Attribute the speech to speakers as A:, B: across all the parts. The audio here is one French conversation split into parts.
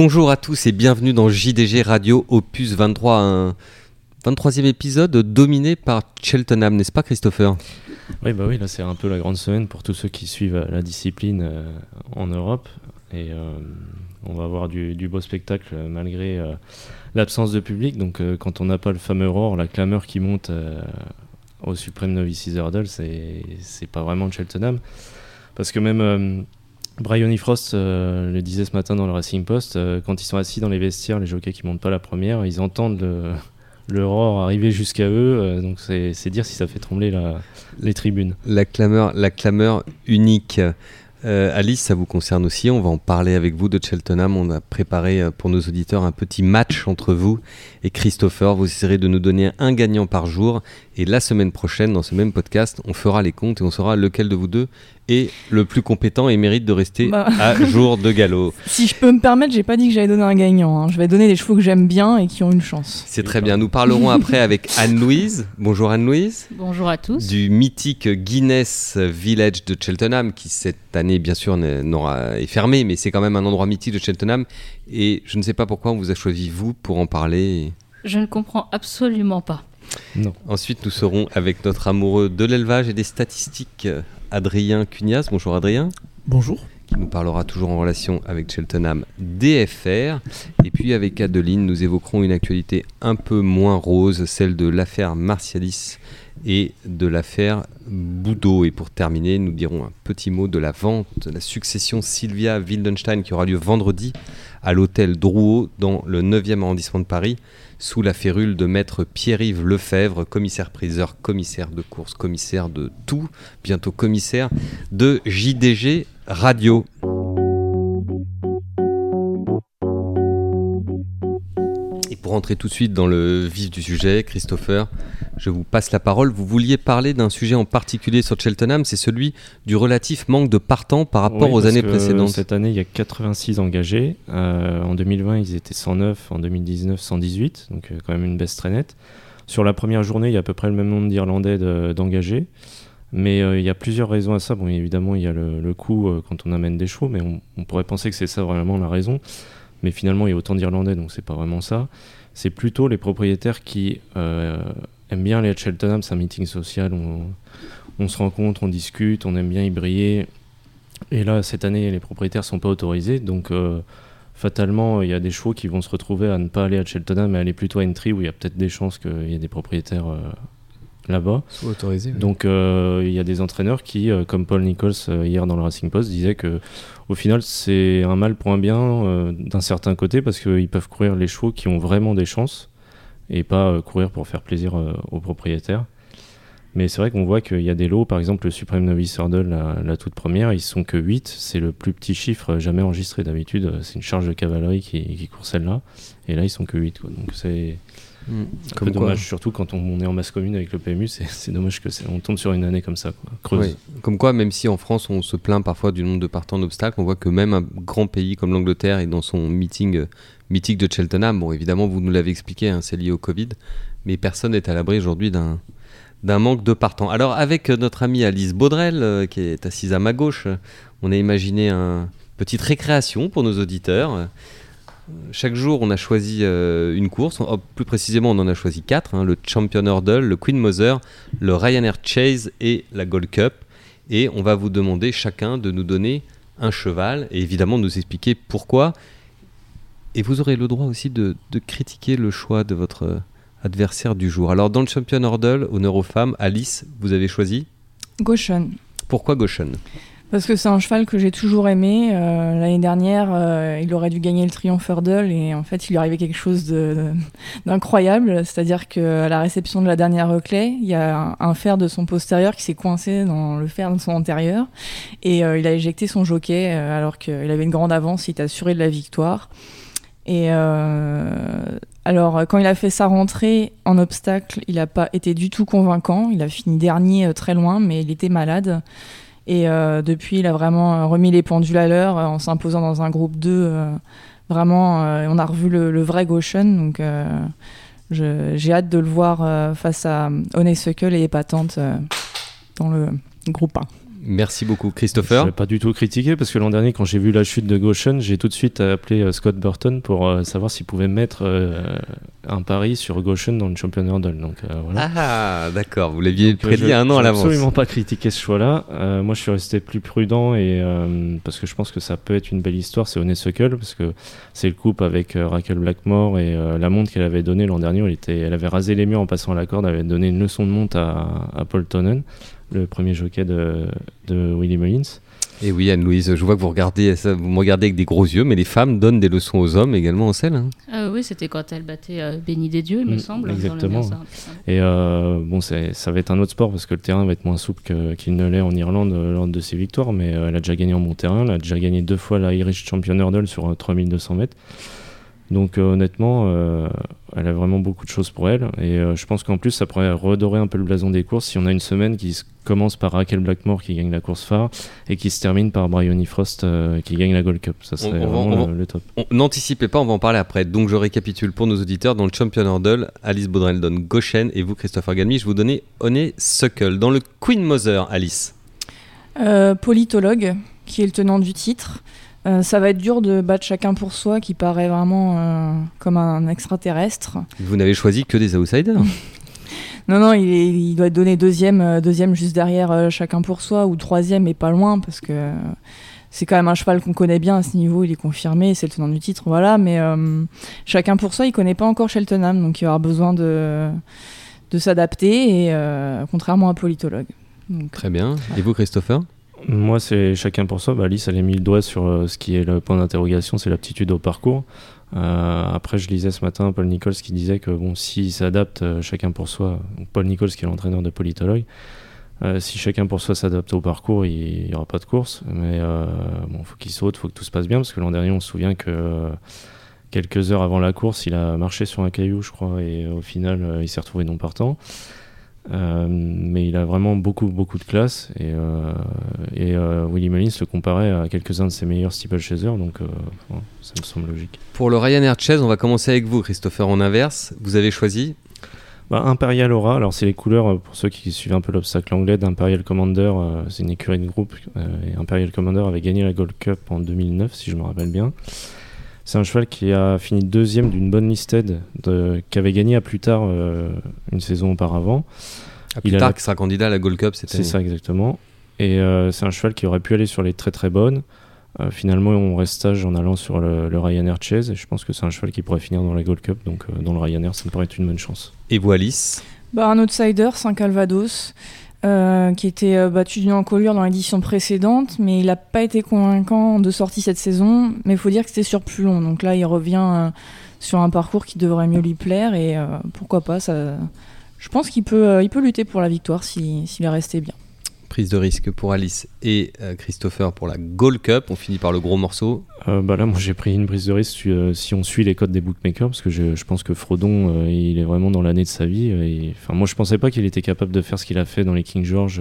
A: Bonjour à tous et bienvenue dans JDG Radio Opus 23, un 23e épisode dominé par Cheltenham, n'est-ce pas Christopher?
B: Oui, bah oui, là c'est un peu la grande semaine pour tous ceux qui suivent la discipline euh, en Europe. Et euh, on va avoir du, beau spectacle malgré euh, l'absence de public. Donc quand on n'a pas le fameux roar, la clameur qui monte au Supreme Novices Hurdle, c'est pas vraiment Cheltenham. Parce que même Brian Frost euh, le disait ce matin dans le Racing Post, euh, quand ils sont assis dans les vestiaires, les jockeys qui montent pas la première, ils entendent le, le roar arriver jusqu'à eux, euh, donc c'est dire si ça fait trembler les tribunes.
A: La clameur, la clameur unique. Alice, ça vous concerne aussi, on va en parler avec vous de Cheltenham. On a préparé pour nos auditeurs un petit match entre vous et Christopher. Vous essaierez de nous donner un gagnant par jour. Et la semaine prochaine, dans ce même podcast, on fera les comptes et on saura lequel de vous deux est le plus compétent et mérite de rester bah. à jour de galop.
C: Si je peux me permettre, j'ai pas dit que j'allais donner un gagnant. Hein. Je vais donner des chevaux que j'aime bien et qui ont une chance.
A: C'est très bien. Nous parlerons après avec Anne-Louise. Bonjour Anne-Louise.
D: Bonjour à tous.
A: Du mythique Guinness Village de Cheltenham, qui cette année, bien sûr, est fermé, mais c'est quand même un endroit mythique de Cheltenham. Et je ne sais pas pourquoi on vous a choisi, vous, pour en parler.
D: Je ne comprends absolument pas.
A: Non. Ensuite, nous serons avec notre amoureux de l'élevage et des statistiques, Adrien Cunias. Bonjour Adrien.
E: Bonjour.
A: Qui nous parlera toujours en relation avec Cheltenham DFR. Et puis avec Adeline, nous évoquerons une actualité un peu moins rose, celle de l'affaire Martialis et de l'affaire Boudot. Et pour terminer, nous dirons un petit mot de la vente, de la succession Sylvia Wildenstein qui aura lieu vendredi à l'hôtel Drouot dans le 9e arrondissement de Paris sous la férule de maître Pierre-Yves Lefebvre, commissaire-priseur, commissaire de course, commissaire de tout, bientôt commissaire de JDG Radio. Pour entrer tout de suite dans le vif du sujet, Christopher, je vous passe la parole. Vous vouliez parler d'un sujet en particulier sur Cheltenham, c'est celui du relatif manque de partants par rapport aux années précédentes.
B: Cette année, il y a 86 engagés. Euh, en 2020, ils étaient 109. En 2019, 118. Donc, euh, quand même une baisse très nette. Sur la première journée, il y a à peu près le même nombre d'Irlandais d'engagés. Mais euh, il y a plusieurs raisons à ça. Bon, évidemment, il y a le, coût quand on amène des chevaux, mais on, on pourrait penser que c'est ça vraiment la raison. Mais finalement, il y a autant d'Irlandais, donc c'est pas vraiment ça. C'est plutôt les propriétaires qui aime bien aller à Cheltenham, c'est un meeting social, on, on, se rencontre, on discute, on aime bien y briller. Et là, cette année, les propriétaires sont pas autorisés, donc euh, fatalement, il y a des chevaux qui vont se retrouver à ne pas aller à Cheltenham, mais aller plutôt à Entry, où il y a peut-être des chances qu'il y ait des propriétaires euh, là-bas.
E: autorisés.
B: Donc euh, il y a des entraîneurs qui, comme Paul Nichols hier dans le Racing Post, disaient que au final, c'est un mal pour un bien d'un certain côté, parce qu'ils peuvent courir les chevaux qui ont vraiment des chances et pas euh, courir pour faire plaisir euh, aux propriétaires. Mais c'est vrai qu'on voit qu'il y a des lots, par exemple le Supreme Novice Hurdle, la, toute première, ils sont que 8, c'est le plus petit chiffre jamais enregistré d'habitude, euh, c'est une charge de cavalerie qui, court celle-là, et là ils sont que 8. Donc c'est un peu dommage, surtout quand on, est en masse commune avec le PMU, c'est dommage que on tombe sur une année comme ça, creuse.
A: Comme quoi, même si en France on se plaint parfois du nombre de partants d'obstacles, on voit que même un grand pays comme l'Angleterre est dans son meeting mythique de Cheltenham. Bon, évidemment, vous nous l'avez expliqué, hein, c'est lié au Covid, mais personne n'est à l'abri aujourd'hui d'un d'un manque de partants. Alors avec notre amie Alice Baudrel, euh, qui est assise à ma gauche, on a imaginé une petite récréation pour nos auditeurs. Chaque jour, on a choisi euh, une course. Oh, plus précisément, on en a choisi quatre hein, le Champion Hurdle, le Queen Mother, le Ryanair Chase et la Gold Cup. Et on va vous demander chacun de nous donner un cheval et évidemment nous expliquer pourquoi et vous aurez le droit aussi de, critiquer le choix de votre euh, adversaire du jour. Alors, dans le Champion Hurdle, honneur aux femmes, Alice, vous avez choisi
C: Goshen.
A: Pourquoi Goshen
C: parce que c'est un cheval que j'ai toujours aimé. Euh, l'année dernière, euh, il aurait dû gagner le Triomphe Hurdle et en fait, il lui arrivait quelque chose d'incroyable. C'est-à-dire qu'à la réception de la dernière reclay, il y a un, fer de son postérieur qui s'est coincé dans le fer de son antérieur et il a éjecté son jockey alors qu'il avait une grande avance, il était assuré de la victoire. Et euh, alors, quand il a fait sa rentrée en obstacle, il n'a pas été du tout convaincant. Il a fini dernier euh, très loin, mais il était malade. Et euh, depuis, il a vraiment remis les pendules à l'heure en s'imposant dans un groupe 2. vraiment, on a revu le, vrai Goshen. Donc, j'ai hâte de le voir face à Honeysuckle et Épatante dans le groupe 1.
A: Merci beaucoup,
B: Je
A: Christopher.
B: vais pas du tout critiquer parce que l'an dernier, quand j'ai vu la chute de Goshen, j'ai tout de suite appelé euh, Scott Burton pour euh, savoir s'il pouvait mettre euh, un pari sur Goshen dans le champion hurdle. Donc voilà.
A: Ah, d'accord, vous l'aviez prédit un an à l'avance.
B: absolument pas critiqué ce choix-là. Moi, je suis resté plus prudent et parce que je pense que ça peut être une belle histoire. C'est Honeysuckle parce que c'est le couple avec Raquel Blackmore et la montre qu'elle avait donnée l'an dernier. Elle, était, elle avait rasé les murs en passant à la corde. Elle avait donné une leçon de monte à, à Paul Tonnen, le premier jockey de, de Willie Mullins.
A: Et oui, Anne-Louise, je vois que vous regardez ça, vous me regardez avec des gros yeux, mais les femmes donnent des leçons aux hommes également en selle. hein.
D: Euh, oui, c'était quand elle battait euh, Béni des dieux, il me
B: Mm,
D: semble. dans le
B: exactement. Et euh, bon, ça va être un autre sport parce que le terrain va être moins souple qu'il ne l'est en Irlande euh, lors de ses victoires. Mais euh, elle a déjà gagné en bon terrain. Elle a déjà gagné deux fois la Irish Champion Hurdle sur euh, 3200 mètres. Donc euh, honnêtement, euh, elle a vraiment beaucoup de choses pour elle. Et euh, je pense qu'en plus, ça pourrait redorer un peu le blason des courses si on a une semaine qui commence par Raquel Blackmore qui gagne la course phare et qui se termine par Bryony Frost euh, qui gagne la Gold Cup. Ça serait
A: on
B: vraiment
A: va-
B: le, le top.
A: On- N'anticipez pas, on va en parler après. Donc je récapitule pour nos auditeurs. Dans le Champion Hurdle, Alice Baudrel donne Goshen et vous, Christopher Galmi, je vous donnais Honeysuckle. Dans le Queen Mother, Alice.
C: Euh, politologue, qui est le tenant du titre. Euh, ça va être dur de battre chacun pour soi, qui paraît vraiment euh, comme un extraterrestre.
A: Vous n'avez choisi que des outsiders?
C: Non, non, il, est- il doit être donné deuxième, euh, deuxième juste derrière chacun pour soi, ou troisième et pas loin, parce que c'est quand même un cheval qu'on connaît bien à ce niveau, il est confirmé, c'est le tenant du titre, voilà. Mais chacun pour soi, il connaît pas encore Cheltenham, donc il va avoir besoin de, de s'adapter, et contrairement à politologue. Donc,
A: Très bien. Et vous, Christopher?
B: Moi, c'est chacun pour soi. Bah, Alice, elle a mis le doigt sur euh, ce qui est le point d'interrogation, c'est l'aptitude au parcours. Euh, après, je lisais ce matin Paul Nichols qui disait que bon, s'il s'adapte euh, chacun pour soi, donc Paul Nichols qui est l'entraîneur de politologue, euh, si chacun pour soi s'adapte au parcours, il n'y aura pas de course. Mais bon, faut qu'il saute, faut que tout se passe bien, parce que l'an dernier, on se souvient que quelques heures avant la course, il a marché sur un caillou, je crois, et au final, il s'est retrouvé non partant. Euh, mais il a vraiment beaucoup beaucoup de classe et, euh, et euh, Willie Mullins le comparait à quelques-uns de ses meilleurs steeplechasers donc ouais, ça me semble logique.
A: Pour le Ryanair Chase, on va commencer avec vous, Christopher, en inverse. Vous avez choisi
B: Bah, Imperial Aura, alors c'est les couleurs pour ceux qui suivent un peu l'obstacle anglais d'Imperial Commander, euh, c'est une écurie de groupe euh, et Imperial Commander avait gagné la Gold Cup en 2009 si je me rappelle bien. C'est un cheval qui a fini deuxième d'une bonne listed de, qui avait gagné à plus tard euh, une saison auparavant.
A: À plus
B: Il
A: tard,
B: la-
A: qui sera candidat à la Gold Cup cette
B: C'est
A: année.
B: ça exactement. Et euh, c'est un cheval qui aurait pu aller sur les très très bonnes. Euh, finalement, on reste sage en allant sur le, le Ryanair Chase. Et je pense que c'est un cheval qui pourrait finir dans la Gold Cup. Donc euh, dans le Ryanair, ça me paraît être une bonne chance.
A: Et vous, Alice?
C: Bah, un outsider, Saint Calvados, euh, qui était euh, battu d'une encolure dans l'édition précédente, mais il n'a pas été convaincant de sortie cette saison. Mais il faut dire que c'était sur plus long. Donc là, il revient euh, sur un parcours qui devrait mieux lui plaire. Et pourquoi pas, ça... je pense qu'il peut, il peut lutter pour la victoire si- s'il est resté bien.
A: Prise de risque pour Alice et euh, Christopher pour la Gold Cup. On finit par le gros morceau.
B: Euh, bah là, moi j'ai pris une prise de risque euh, si on suit les codes des bookmakers. Parce que je, pense que Frodon, il est vraiment dans l'année de sa vie. Enfin, moi je pensais pas qu'il était capable de faire ce qu'il a fait dans les King George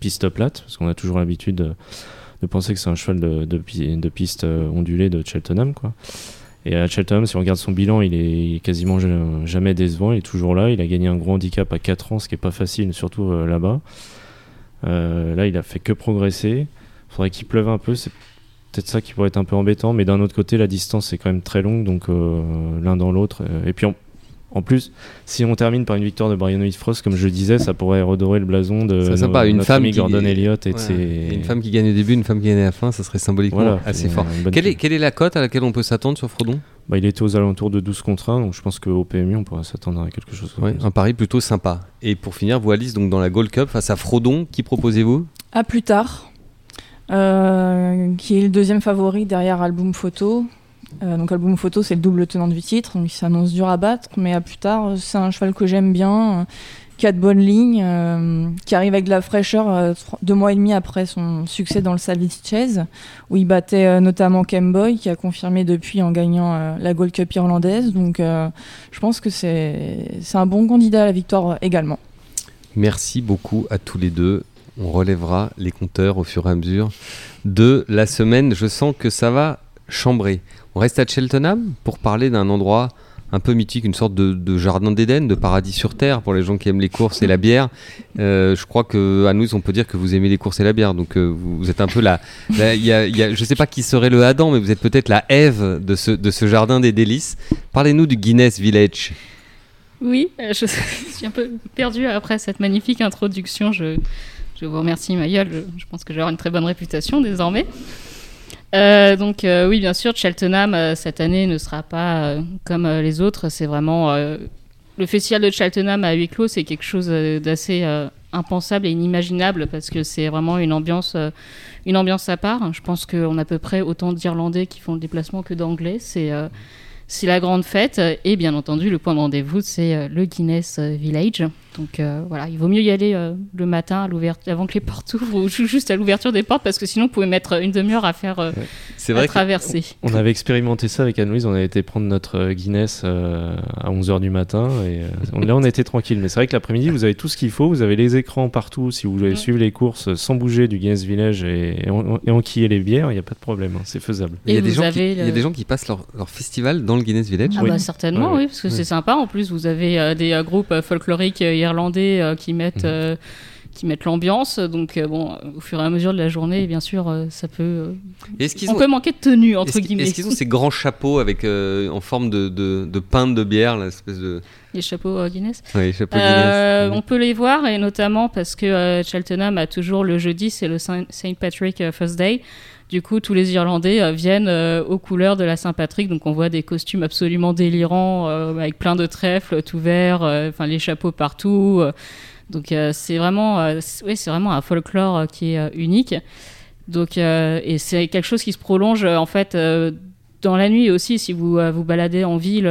B: piste plate. Parce qu'on a toujours l'habitude de, penser que c'est un cheval de, de, pi- de piste ondulée de Cheltenham. Quoi. Et à Cheltenham, si on regarde son bilan, il est quasiment ja- jamais décevant. Il est toujours là. Il a gagné un gros handicap à 4 ans, ce qui est pas facile, surtout là-bas. Euh, là, il a fait que progresser. Faudrait qu'il pleuve un peu. C'est peut-être ça qui pourrait être un peu embêtant. Mais d'un autre côté, la distance est quand même très longue, donc euh, l'un dans l'autre. euh, et puis en, en plus, si on termine par une victoire de Brian Frost, comme je disais, ça pourrait redorer le blason de
A: C'est sympa, une
B: notre
A: femme
B: ami
A: qui-
B: Gordon Elliott et de
A: Ouais.
B: ses-
A: Et Une femme qui gagne au début, une femme qui gagne à la fin, ça serait symboliquement
B: Voilà,
A: assez fort. Quelle est, quelle est la cote à laquelle on peut s'attendre sur Frodon?
B: Bah, il était aux alentours de 12 contre 1, donc je pense qu'au PMU, on pourrait s'attendre à quelque chose comme
A: Ouais,
B: ça.
A: Un pari plutôt sympa. Et pour finir, vous Alice, donc dans la Gold Cup face à Frodon, qui proposez-vous?
C: À plus tard, euh, qui est le deuxième favori derrière Album Photo. Euh, donc Album Photo, c'est le double tenant du titre, donc il s'annonce dur à battre. Mais à plus tard, c'est un cheval que j'aime bien, euh, qui a de bonnes lignes, euh, qui arrive avec de la fraîcheur euh, deux mois et demi après son succès dans le Salvage Chase, où il battait euh, notamment Kemboy, qui a confirmé depuis en gagnant euh, la Gold Cup irlandaise. Donc je pense que c'est un bon candidat à la victoire également.
A: Merci beaucoup à tous les deux. On relèvera les compteurs au fur et à mesure de la semaine. Je sens que ça va chambrer. On reste à Cheltenham pour parler d'un endroit un peu mythique, une sorte de, jardin d'Éden, de paradis sur terre pour les gens qui aiment les courses et la bière. Euh, je crois que à nous, on peut dire que vous aimez les courses et la bière, donc euh, vous, êtes un peu la. la y sais pas qui serait le Adam, mais vous êtes peut-être la Ève de ce, jardin des délices. Parlez-nous du Guinness Village.
D: Oui, je, suis un peu perdue après cette magnifique introduction. Je, je vous remercie, Mayol. Je, je pense que avoir une très bonne réputation désormais. Euh, donc euh, oui, bien sûr, Cheltenham euh, cette année ne sera pas comme les autres. C'est vraiment le festival de Cheltenham à huis clos, c'est quelque chose d'assez impensable et inimaginable parce que c'est vraiment une ambiance, une ambiance à part. Je pense qu'on a à peu près autant d'Irlandais qui font le déplacement que d'Anglais. C'est c'est la grande fête et bien entendu le point de rendez-vous c'est le Guinness Village donc euh, voilà, il vaut mieux y aller euh, le matin à avant que les portes ouvrent ou juste à l'ouverture des portes parce que sinon vous pouvez mettre une demi-heure à faire euh, à traverser.
B: On, avait expérimenté ça avec Anne-Louise, on avait été prendre notre Guinness à 11h du matin et là on était tranquille. Mais c'est vrai que l'après-midi vous avez tout ce qu'il faut, vous avez les écrans partout si vous voulez suivre les courses sans bouger du Guinness Village et, et, enquiller les bières, il n'y a pas de problème, hein, c'est faisable.
A: il, y a des gens qui, il y a des gens qui passent leur, leur, festival dans le Guinness Village
D: ah bah, Certainement, oui, parce que c'est sympa. En plus, vous avez des groupes folkloriques irlandais qui mettent. Mhm. Euh, qui mettent l'ambiance. Donc, euh, bon, au fur et à mesure de la journée, bien sûr, euh, ça peut. on peut manquer de tenue, entre guillemets.
A: Est-ce qu'ils ont ces grands chapeaux avec, en forme de, de, de pinte de bière, l'espèce de.
D: Les chapeaux Guinness?
A: Oui, les chapeaux Guinness.
D: On peut les voir, et notamment parce que Cheltenham a toujours le jeudi, c'est le Saint Patrick First Day. Du coup, tous les Irlandais viennent aux couleurs de la Saint-Patrick. Donc, on voit des costumes absolument délirants, avec plein de trèfles tout verts, enfin les chapeaux partout. Donc euh, c'est vraiment, euh, vraiment un folklore euh, qui est unique. Donc et c'est quelque chose qui se prolonge en fait dans la nuit aussi. Si vous vous baladez en ville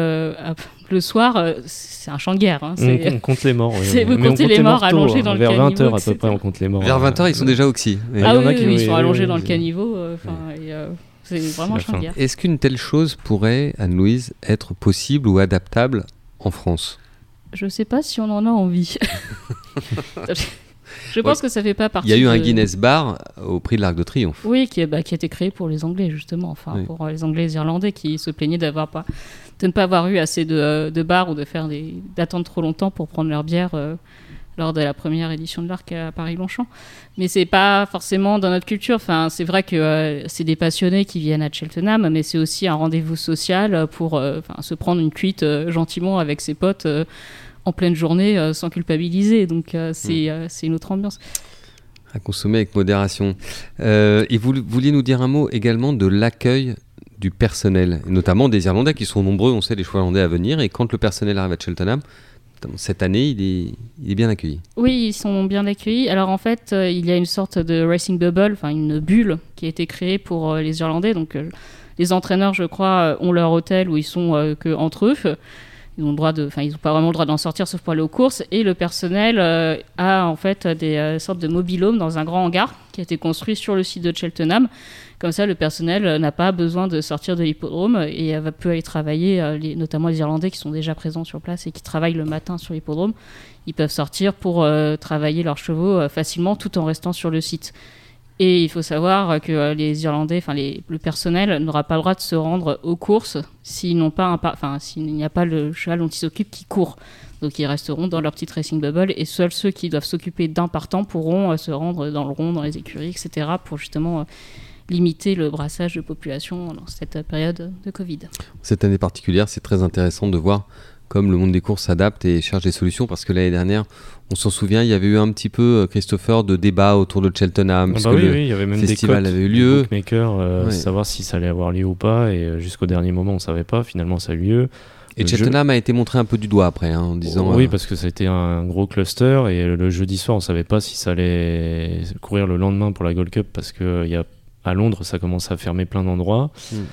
D: le soir, c'est un champ de guerre. Hein.
B: On, compte les morts.
D: Oui. Vous comptez les morts allongés hein. dans le
B: Vers
D: 20h
B: à peu près, on compte les morts.
A: Vers 20h, ils sont déjà oxy.
D: Ah oui, ils sont allongés dans le caniveau. c'est vraiment un champ de guerre.
A: Est-ce qu'une telle chose pourrait, Anne-Louise, être possible ou adaptable en France?
D: Je sais pas si on en a envie. je pense que ça fait pas partie.
A: Il y a eu un Guinness Bar au prix de l'Arc de Triomphe.
D: Oui, qui, bah, qui a été créé pour les Anglais justement, enfin pour les Anglais et les Irlandais qui se plaignaient d'avoir pas, de ne pas avoir eu assez de, de bars ou de faire d'attendre trop longtemps pour prendre leur bière. Euh, lors de la première édition de l'Arc à Paris-Longchamp. Mais c'est pas forcément dans notre culture. Enfin, c'est vrai que euh, c'est des passionnés qui viennent à Cheltenham, mais c'est aussi un rendez-vous social pour euh, se prendre une cuite euh, gentiment avec ses potes en pleine journée sans culpabiliser. Donc c'est une autre ambiance.
A: À consommer avec modération. et vous vouliez nous dire un mot également de l'accueil du personnel, notamment des Irlandais qui sont nombreux, on sait, les choix irlandais à venir. Et quand le personnel arrive à Cheltenham, cette année, il est, bien accueilli.
D: Oui, ils sont bien accueillis. Alors en fait, euh, il y a une sorte de racing bubble, enfin une bulle qui a été créée pour euh, les Irlandais. Donc euh, les entraîneurs, je crois, ont leur hôtel où ils sont que entre eux. Ils ont le droit de, enfin ils n'ont pas vraiment le droit d'en sortir sauf pour aller aux courses. Et le personnel a en fait des sortes de mobilhomes dans un grand hangar qui a été construit sur le site de Cheltenham comme ça, le personnel euh, n'a pas besoin de sortir de l'hippodrome et va peut aller travailler, euh, notamment les Irlandais qui sont déjà présents sur place et qui travaillent le matin sur l'hippodrome. Ils peuvent sortir pour euh, travailler leurs chevaux facilement tout en restant sur le site. Et il faut savoir que les Irlandais, enfin le personnel n'aura pas le droit de se rendre aux courses s'il n'y a pas le cheval dont ils s'occupent qui court. Donc ils resteront dans leur petite racing bubble et seuls ceux qui doivent s'occuper d'un partant pourront se rendre dans le rond, dans les écuries, etc. pour justement limiter le brassage de population dans cette période de Covid.
A: Cette année particulière, c'est très intéressant de voir comme le monde des courses s'adapte et cherche des solutions parce que l'année dernière, on s'en souvient, il y avait eu un petit peu, euh, Christopher, de débat autour de Cheltenham.
B: Ah bah oui, oui, il y avait même festival des avait eu lieu. bookmakers, euh, savoir si ça allait avoir lieu ou pas, et euh, jusqu'au dernier moment, on ne savait pas. Finalement, ça a eu lieu.
A: Et Cheltenham a été montré un peu du doigt après, hein, en disant.
B: oui, parce que ça a été un gros cluster, et le jeudi soir, on ne savait pas si ça allait courir le lendemain pour la Gold Cup, parce qu'il y a à Londres, ça commence à fermer plein d'endroits. Hmm.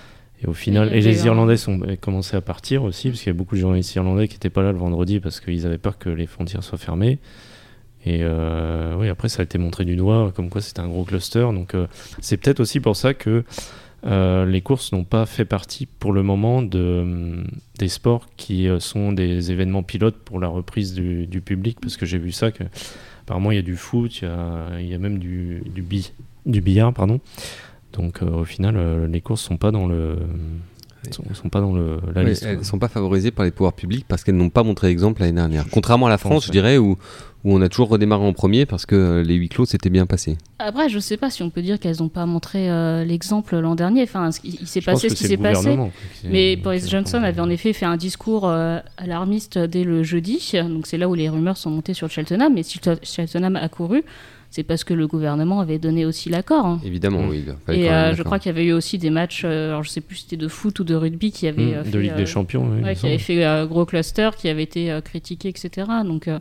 B: Et au final, et, les Irlandais sont commencé à partir aussi, parce qu'il y a beaucoup de journalistes irlandais qui n'étaient pas là le vendredi parce qu'ils avaient peur que les frontières soient fermées. Et euh, oui, après, ça a été montré du doigt, comme quoi c'était un gros cluster. Donc, euh, c'est peut-être aussi pour ça que euh, les courses n'ont pas fait partie pour le moment de, des sports qui sont des événements pilotes pour la reprise du, du public, parce que j'ai vu ça que apparemment il y a du foot, il y a, il y a même du, du, du billard, pardon. Donc euh, au final, euh, les courses sont pas dans le sont, sont pas dans le, la
A: Oui,
B: liste.
A: elles
B: quoi.
A: ne sont pas favorisées par les pouvoirs publics parce qu'elles n'ont pas montré exemple l'année dernière. Contrairement à la France, je dirais, où, où on a toujours redémarré en premier parce que euh, les huis clos s'étaient bien passés.
D: Après, je sais pas si on peut dire qu'elles n'ont pas montré euh, l'exemple l'an dernier. Enfin, ce qui- il s'est passé ce qui s'est passé.
B: qui-
D: Mais Boris Johnson avait en effet fait un discours euh, alarmiste dès le jeudi. Donc c'est là où les rumeurs sont montées sur Cheltenham. Mais si Cheltenham a couru, c'est parce que le gouvernement avait donné aussi l'accord. hein.
A: Évidemment,
B: Mm.
A: oui. il
D: Et euh, je crois qu'il y avait eu aussi des matchs, euh, alors je sais plus si c'était de foot ou de rugby qui avaient
B: Mm,
D: euh,
B: de
D: fait,
B: Ligue
D: euh,
B: des Champions. oui,
D: ouais, qui avait
B: semble.
D: fait euh, gros cluster, qui avait été euh, critiqué, etc. Donc euh,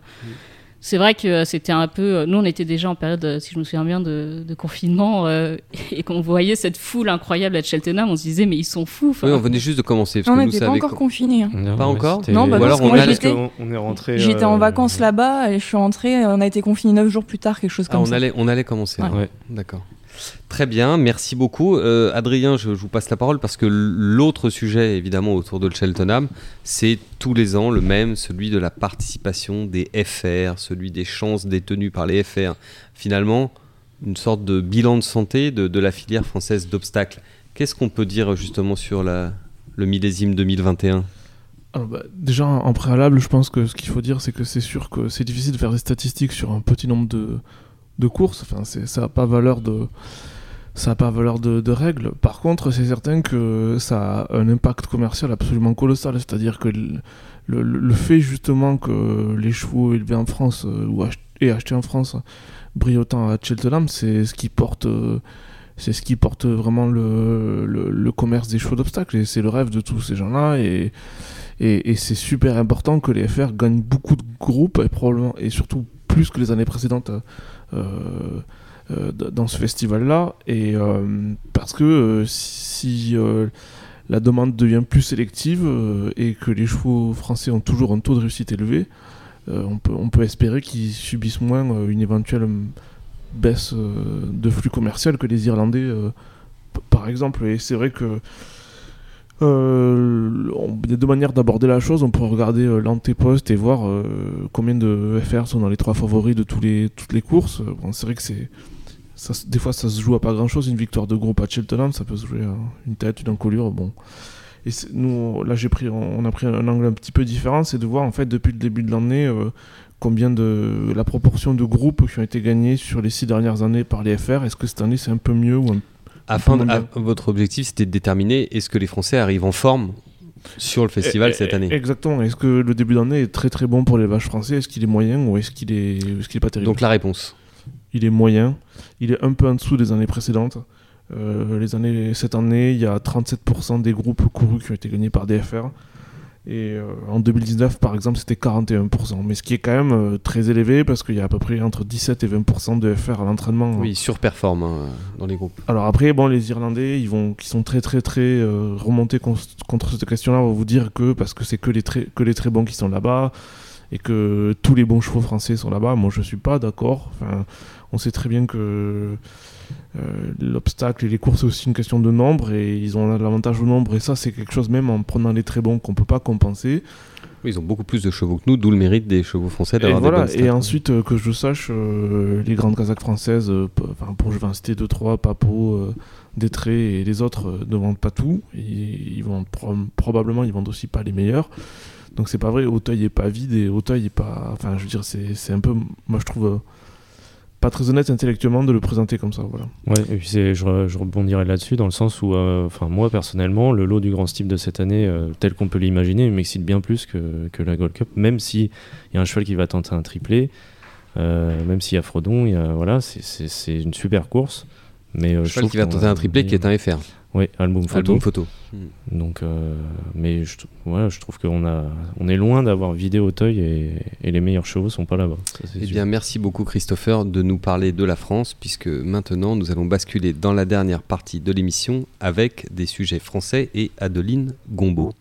D: c'est vrai que euh, c'était un peu. euh, Nous, on était déjà en période, euh, si je me souviens bien, de, de confinement euh, et qu'on voyait cette foule incroyable à Cheltenham, on se disait mais ils sont fous.
A: Oui, on venait juste de commencer. Parce
C: on n'était pas encore
A: co-
C: confinés. hein.
B: Non,
A: Pas encore
C: Non, bah
A: alors
C: parce que
A: on
C: moi,
A: allait-
C: j'étais-
B: on, on est rentré.
C: J'étais
B: euh,
C: en vacances là-bas et je suis rentrée. On a été confinés 9 jours plus tard, quelque chose
A: Ah,
C: comme
A: on,
C: ça.
A: allait, on allait commencer.
C: Ouais.
B: Ouais.
A: D'accord. Très bien, merci beaucoup. Euh, Adrien, je, vous passe la parole parce que l'autre sujet, évidemment, autour de Cheltenham, c'est tous les ans le même, celui de la participation des FR, celui des chances détenues par les FR. Finalement, une sorte de bilan de santé de, la filière française d'obstacles. Qu'est-ce qu'on peut dire justement sur le millésime 2021
E: Alors, bah, déjà, en préalable, je pense que ce qu'il faut dire, c'est que c'est sûr que c'est difficile de faire des statistiques sur un petit nombre de, de courses. Enfin, ça n'a pas valeur de. Ça pas valeur de, règles. Par contre, c'est certain que ça a un impact commercial absolument colossal. C'est-à-dire que le, fait justement que les chevaux élevés en France euh, ou et achetés en France brillent à Cheltenham, c'est ce qui porte, euh, c'est ce qui porte vraiment le, commerce des chevaux d'obstacles. C'est le rêve de tous ces gens-là. Et, et, c'est super important que les FR gagnent beaucoup de groupes et probablement et surtout plus que les années précédentes euh, dans ce festival-là. Et euh, parce que euh, si euh, la demande devient plus sélective euh, et que les chevaux français ont toujours un taux de réussite élevé, euh, on, peut, on peut espérer qu'ils subissent moins euh, une éventuelle euh, baisse euh, de flux commercial que les Irlandais, euh, par exemple. Et c'est vrai que euh, il y a deux manières d'aborder la chose. On peut regarder euh, l'antéposte et voir euh, combien de FR sont dans les trois favoris de toutes les courses. Euh, c'est vrai que c'est. Ça, des fois, ça se joue à pas grand chose. Une victoire de groupe à Cheltenham, ça peut se jouer à une tête, une encolure. Bon. Et nous, là, pris, on a pris un angle un petit peu différent. C'est de voir, en fait, depuis le début de l'année, combien de. la proportion de groupes qui ont été gagnés sur les six dernières années par les FR. Est-ce que cette année, c'est un peu mieux ou un
A: Afin de- à- Votre objectif, c'était de déterminer est-ce que les Français arrivent en forme sur le festival cette année
E: Exactement. Est-ce que le début d'année est très très bon pour les vaches français? Est-ce qu'il est moyen ou est-ce qu'il est, est-ce qu'il est pas terrible?
A: Donc la réponse.
E: Il est moyen. Il est un peu en dessous des années précédentes. Euh, les années, cette année, il y a 37% des groupes courus qui ont été gagnés par DFR. Et euh, en 2019, par exemple, c'était 41%. Mais ce qui est quand même euh, très élevé parce qu'il y a à peu près entre 17 et 20% de FR à l'entraînement.
A: Oui, ils surperforment hein, dans les groupes.
E: Alors après, bon, les Irlandais, ils vont, qui sont très très très euh, remontés con- contre cette question-là, on va vous dire que parce que c'est que les très que les très bons qui sont là-bas et que tous les bons chevaux français sont là-bas. Moi, je suis pas d'accord. Enfin, on sait très bien que euh, l'obstacle et les courses c'est aussi une question de nombre et ils ont l'avantage au nombre et ça c'est quelque chose même en prenant les très bons qu'on peut pas compenser.
A: Oui, ils ont beaucoup plus de chevaux que nous, d'où le mérite des chevaux français d'avoir
E: voilà,
A: des bonnes
E: et ensuite euh, que je sache, euh, les grandes Kazakhs françaises, euh, enfin pour je vais en citer 2-3, Papo, euh, Détré et les autres euh, ne vendent pas tout. Et ils vendent pro- probablement ils vendent aussi pas les meilleurs. Donc c'est pas vrai, Auteuil est pas vide et Auteuil est pas. Enfin je veux dire, c'est c'est un peu. Moi je trouve euh, pas très honnête intellectuellement de le présenter comme ça. Voilà.
B: Ouais, et puis c'est, je, je rebondirai là-dessus dans le sens où, euh, enfin moi personnellement, le lot du Grand Steep de cette année, euh, tel qu'on peut l'imaginer, il m'excite bien plus que, que la Gold Cup, même si il y a un cheval qui va tenter un triplé, euh, même s'il y a Frodon, il y a, voilà, c'est, une super course. Mais euh, je trouve
A: qui va tenter un triplé qui est un FR.
B: Oui, album photo.
A: Album photo.
B: Donc, euh, mais je, trouve qu'on a, on est loin d'avoir vidé Auteuil et, et les meilleurs chevaux sont pas là-bas.
A: Eh bien, merci beaucoup Christopher de nous parler de la France, puisque maintenant nous allons basculer dans la dernière partie de l'émission avec des sujets français et Adeline Gombeau.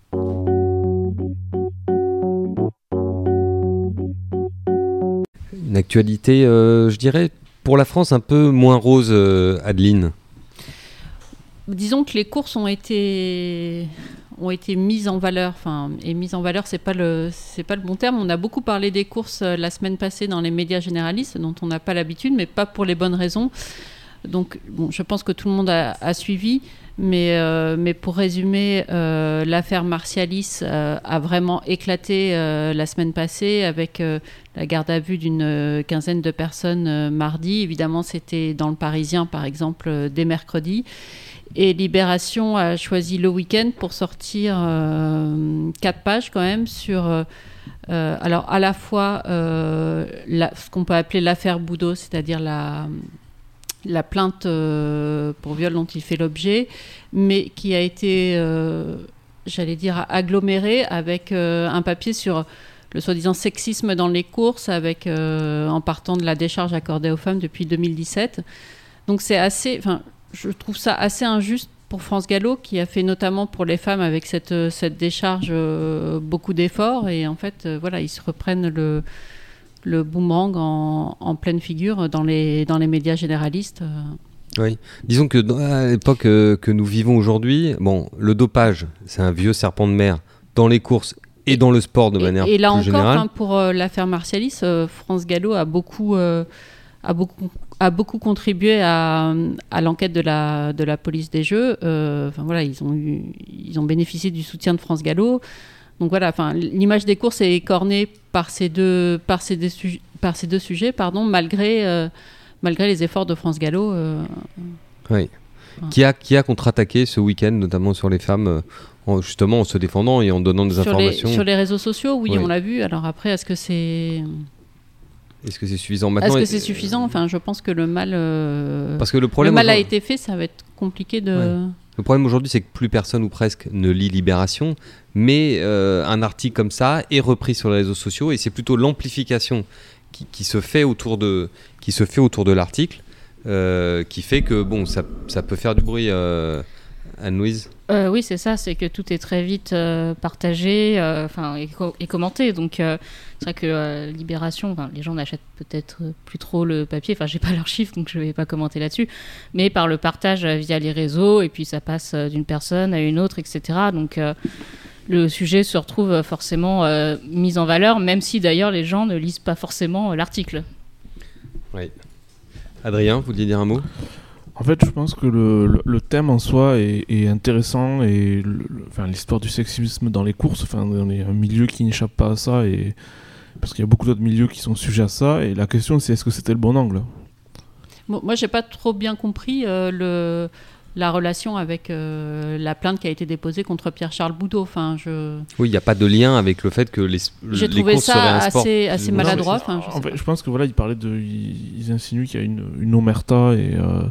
A: Une actualité, euh, je dirais, pour la France un peu moins rose, euh, Adeline.
F: Disons que les courses ont été ont été mises en valeur. Enfin, et mises en valeur, c'est pas le c'est pas le bon terme. On a beaucoup parlé des courses euh, la semaine passée dans les médias généralistes, dont on n'a pas l'habitude, mais pas pour les bonnes raisons. Donc, bon, je pense que tout le monde a, suivi. Mais, euh, mais pour résumer, euh, l'affaire Martialis a vraiment éclaté la semaine passée avec la garde à vue d'une quinzaine de personnes mardi. Évidemment, c'était dans le Parisien, par exemple, dès mercredi. Et Libération a choisi le week-end pour sortir quatre pages quand même sur... alors à la fois ce qu'on peut appeler l'affaire Boudot, c'est-à-dire la, la plainte euh, pour viol dont il fait l'objet, mais qui a été, euh, j'allais dire, agglomérée avec euh, un papier sur le soi-disant sexisme dans les courses, avec, en partant de la décharge accordée aux femmes depuis 2017. Donc c'est assez, je trouve ça assez injuste pour France Gallo, qui a fait notamment pour les femmes avec cette, cette décharge beaucoup d'efforts, et en fait, voilà, ils se reprennent le le boomerang en, pleine figure dans les, dans les médias généralistes. Euh.
A: Oui, disons que dans, l'époque euh, que nous vivons aujourd'hui, bon, le dopage, c'est un vieux serpent de mer dans les courses et dans le sport de manière
F: et, et là
A: plus
F: encore,
A: générale.
F: hein, pour euh, l'affaire Martialis, France Gallo a beaucoup, a beaucoup, a beaucoup contribué à, à l'enquête de la, de la police des Jeux. Enfin voilà, ils ont, eu, ils ont bénéficié du soutien de France Gallo. Donc voilà, enfin, l'image des courses est écornée par ces deux, par ces deux, par ces deux sujets, pardon, malgré, euh, malgré les efforts de France Gallo. Euh,
A: oui. Qui a, qui a contre-attaqué ce week-end, notamment sur les femmes, euh, en, justement en se défendant et en donnant des
F: sur
A: informations
F: les, Sur les réseaux sociaux, oui, oui. on l'a vu. Alors après, est-ce que c'est.
A: Est-ce que c'est suffisant maintenant
F: Est-ce que c'est suffisant? Enfin, je pense que le mal.
A: Parce que le problème.
F: Le mal a été fait, ça va être compliqué de.
A: Ouais. Le problème aujourd'hui, c'est que plus personne ou presque ne lit Libération, mais euh, un article comme ça est repris sur les réseaux sociaux et c'est plutôt l'amplification qui, qui, se fait autour de, qui se fait autour de l'article euh, qui fait que bon, ça, ça peut faire du bruit. Euh, Anne-Louise
D: euh, Oui, c'est ça, c'est que tout est très vite euh, partagé enfin et, co et, commenté. Donc, euh, c'est vrai que Libération, les gens n'achètent peut-être plus trop le papier. Enfin, j'ai pas leurs chiffres, donc je vais pas commenter là-dessus. Mais par le partage via les réseaux, et puis ça passe d'une personne à une autre, etc. Donc, le sujet se retrouve forcément mis en valeur, même si d'ailleurs les gens ne lisent pas forcément l'article.
A: Oui. Adrien, vous vouliez dire un mot?
E: En fait, je pense que le, le, thème en soi est, est intéressant et l'histoire du sexisme dans les courses, enfin, on est un milieu qui n'échappe pas à ça et parce qu'il y a beaucoup d'autres milieux qui sont sujets à ça. Et la question, c'est est-ce que c'était le bon angle?
F: Bon, Moi, j'ai pas trop bien compris euh, le la relation avec euh, la plainte qui a été déposée contre Pierre-Charles Boudot. Enfin, je...
A: Oui, il n'y a pas de lien avec le fait que les,
F: J'ai
A: les
F: trouvé
A: courses seraient un
F: ça
A: sport.
F: assez,
E: Non,
F: maladroit. Enfin, je,
E: en fait, je pense que voilà, ils parlaient de, ils, insinuent qu'il y a une, une omerta et, euh,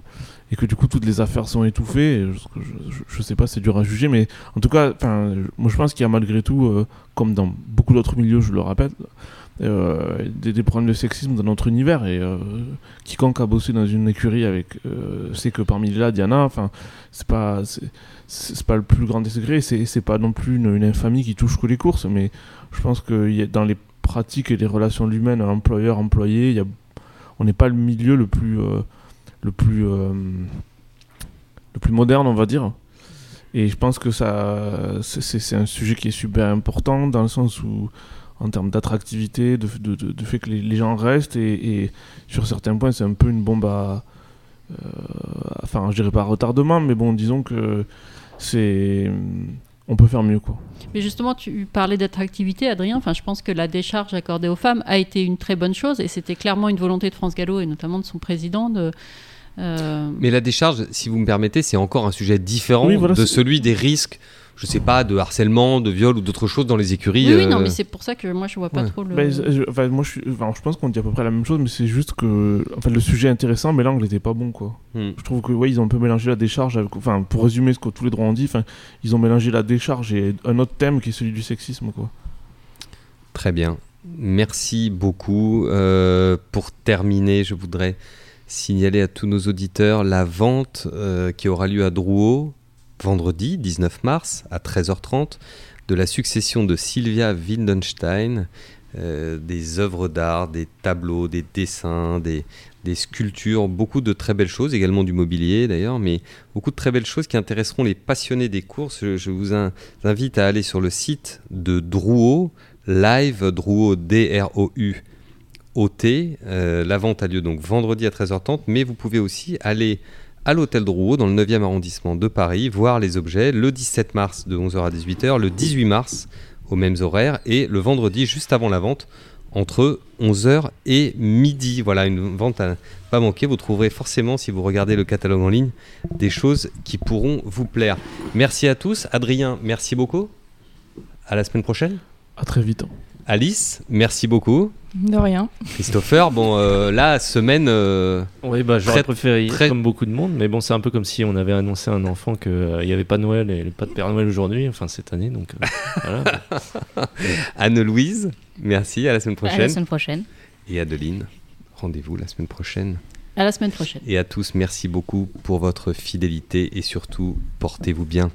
E: et que du coup toutes les affaires sont étouffées. Et je, je, je sais pas, c'est dur à juger, mais en tout cas, enfin, moi je pense qu'il y a malgré tout, euh, comme dans beaucoup d'autres milieux, je le répète, euh, des, problèmes de sexisme dans notre univers et euh, quiconque a bossé dans une écurie avec euh, sait que parmi là Diana enfin c'est pas c'est pas le plus grand des secrets c'est pas non plus une, infamie qui touche que les courses mais je pense que dans les pratiques et les relations humaines employeur employé il y a on n'est pas le milieu le plus euh, le plus euh, le plus moderne on va dire. Et je pense que ça c'est un sujet qui est super important dans le sens où en termes d'attractivité, de, de, de, de, fait que les, les gens restent et, et, sur certains points c'est un peu une bombe à, euh, enfin je dirais pas retardement, mais bon disons que c'est on peut faire mieux quoi.
F: Mais justement tu parlais d'attractivité Adrien, enfin je pense que la décharge accordée aux femmes a été une très bonne chose et c'était clairement une volonté de France Gallo et notamment de son président de
A: euh... Mais la décharge, si vous me permettez, c'est encore un sujet différent oui, voilà, de celui des risques je sais pas, de harcèlement, de viol ou d'autres choses dans les écuries.
F: Oui, oui non, mais c'est pour ça que moi je vois pas ouais. trop le.
E: Bah, je, enfin, moi je, enfin, je pense qu'on dit à peu près la même chose, mais c'est juste que enfin, le sujet est intéressant, mais l'angle était pas bon quoi. Hmm. Je trouve que ouais, ils ont un peu mélangé la décharge avec, enfin, pour résumer ce que tous les droits ont dit, enfin, ils ont mélangé la décharge et un autre thème qui est celui du sexisme quoi.
A: Très bien. Merci beaucoup. Euh, pour terminer, je voudrais signaler à tous nos auditeurs la vente euh, qui aura lieu à Drouot vendredi 19 mars à 13h30 de la succession de Sylvia Wildenstein, euh, des œuvres d'art, des tableaux, des dessins, des, sculptures, beaucoup de très belles choses, également du mobilier d'ailleurs, mais beaucoup de très belles choses qui intéresseront les passionnés des courses. Je, vous in, invite à aller sur le site de Drouot, live, Drouot, D-R-O-U, thé. Euh, la vente a lieu donc vendredi à 13h30, mais vous pouvez aussi aller à l'hôtel Drouot dans le 9e arrondissement de Paris, voir les objets le 17 mars de 11h à 18h, le 18 mars aux mêmes horaires et le vendredi juste avant la vente entre 11h et midi. Voilà, une vente à pas manquer. Vous trouverez forcément, si vous regardez le catalogue en ligne, des choses qui pourront vous plaire. Merci à tous. Adrien, merci beaucoup. À la semaine prochaine.
E: À très vite.
A: Alice, merci beaucoup.
C: De rien.
A: Christopher, bon, euh, là, semaine. euh,
B: Oui, bah, j'aurais
A: Très-
B: préféré,
A: très-
B: comme beaucoup de monde, mais bon, c'est un peu comme si on avait annoncé à un enfant qu'il n'y avait pas de Noël et pas de Père Noël aujourd'hui, enfin cette année, donc euh, voilà.
A: Anne-Louise, merci. À la semaine
D: À la
A: prochaine.
D: semaine prochaine.
A: Et Adeline, rendez-vous la semaine prochaine.
F: À la semaine prochaine.
A: Et à tous, merci beaucoup pour votre fidélité et surtout, portez-vous bien.